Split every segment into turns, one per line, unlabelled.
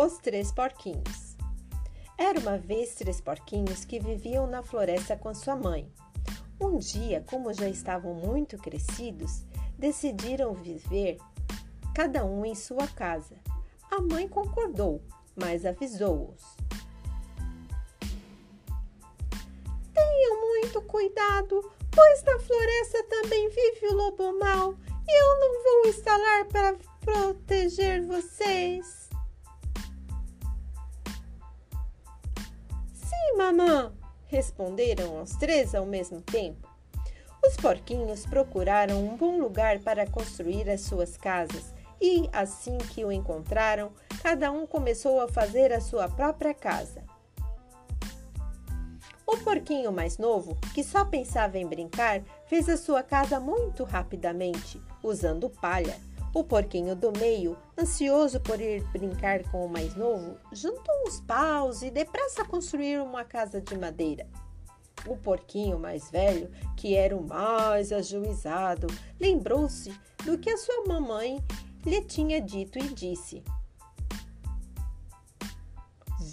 Os Três Porquinhos Era uma vez três porquinhos que viviam na floresta com sua mãe. Um dia, como já estavam muito crescidos, decidiram viver cada um em sua casa. A mãe concordou, mas avisou-os.
Tenham muito cuidado, pois na floresta também vive o lobo mau e eu não vou instalar para proteger vocês.
Mamã! responderam os três ao mesmo tempo. Os porquinhos procuraram um bom lugar para construir as suas casas e, assim que o encontraram, cada um começou a fazer a sua própria casa. O porquinho mais novo, que só pensava em brincar, fez a sua casa muito rapidamente, usando palha. O porquinho do meio, ansioso por ir brincar com o mais novo, juntou os paus e depressa construiu uma casa de madeira. O porquinho mais velho, que era o mais ajuizado, lembrou-se do que a sua mamãe lhe tinha dito e disse: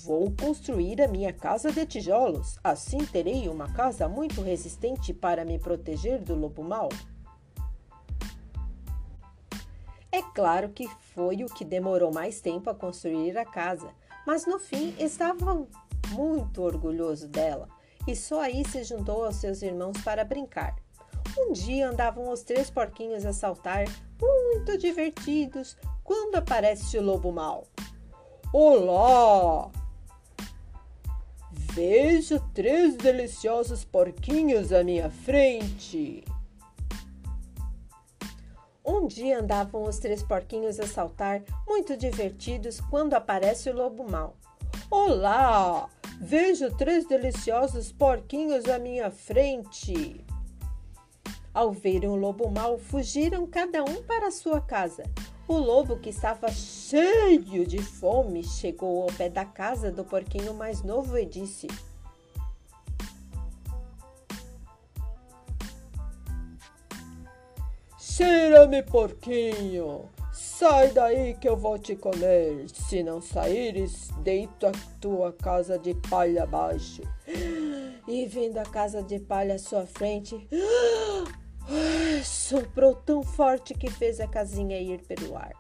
Vou construir a minha casa de tijolos. Assim terei uma casa muito resistente para me proteger do lobo mau. É claro que foi o que demorou mais tempo a construir a casa, mas no fim estava muito orgulhoso dela e só aí se juntou aos seus irmãos para brincar. Um dia andavam os três porquinhos a saltar, muito divertidos, quando aparece o lobo mau.
Olá! Vejo três deliciosos porquinhos à minha frente.
Um dia andavam os três porquinhos a saltar, muito divertidos, quando aparece o lobo mau.
Olá! Vejo três deliciosos porquinhos à minha frente.
Ao verem o lobo mau, fugiram cada um para sua casa. O lobo, que estava cheio de fome, chegou ao pé da casa do porquinho mais novo e disse:
Cheira-me, porquinho! Sai daí que eu vou te comer. Se não saíres, deito a tua casa de palha abaixo.
E vendo a casa de palha à sua frente, soprou tão forte que fez a casinha ir pelo ar.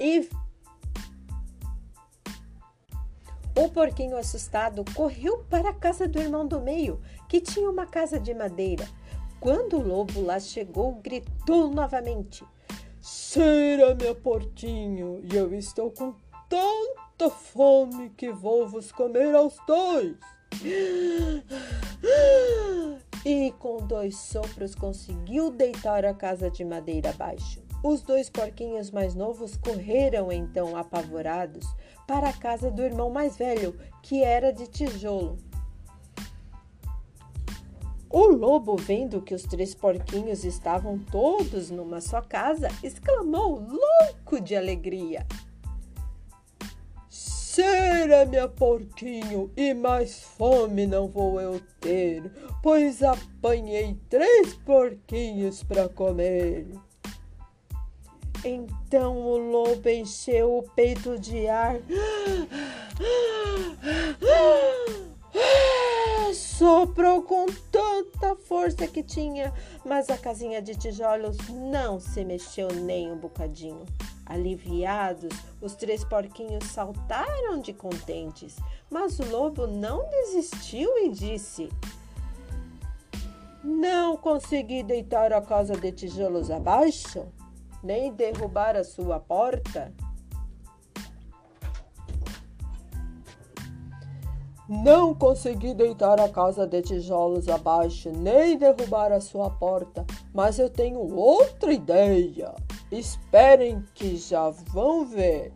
E o porquinho assustado correu para a casa do irmão do meio, que tinha uma casa de madeira. Quando o lobo lá chegou, gritou novamente:
Cheira, meu porquinho, e eu estou com tanta fome que vou vos comer aos dois.
E com dois sopros conseguiu deitar a casa de madeira abaixo. Os dois porquinhos mais novos correram então apavorados para a casa do irmão mais velho, que era de tijolo. O lobo, vendo que os três porquinhos estavam todos numa só casa, exclamou, louco de alegria:
Cheira, meu porquinho, e mais fome não vou eu ter, pois apanhei três porquinhos para comer.
Então o lobo encheu o peito de ar soprou com tanta força que tinha, mas a casinha de tijolos não se mexeu nem um bocadinho. Aliviados, os três porquinhos saltaram de contentes, mas o lobo não desistiu e disse:
Não consegui deitar a casa de tijolos abaixo, nem derrubar a sua porta. Não consegui deitar a casa de tijolos abaixo, nem derrubar a sua porta, mas eu tenho outra ideia. Esperem que já vão ver.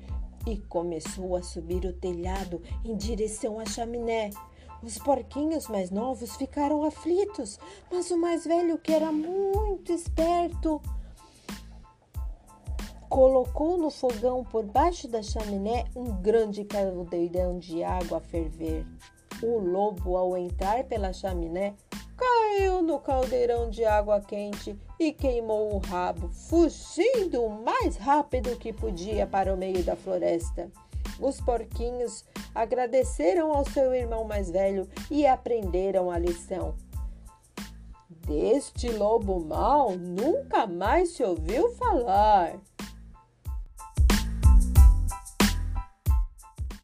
E começou a subir o telhado em direção à chaminé. Os porquinhos mais novos ficaram aflitos, mas o mais velho, que era muito esperto, colocou no fogão por baixo da chaminé um grande caldeirão de água a ferver. O lobo, ao entrar pela chaminé, caiu no caldeirão de água quente e queimou o rabo, fugindo o mais rápido que podia para o meio da floresta. Os porquinhos agradeceram ao seu irmão mais velho e aprenderam a lição. Deste lobo mau nunca mais se ouviu falar.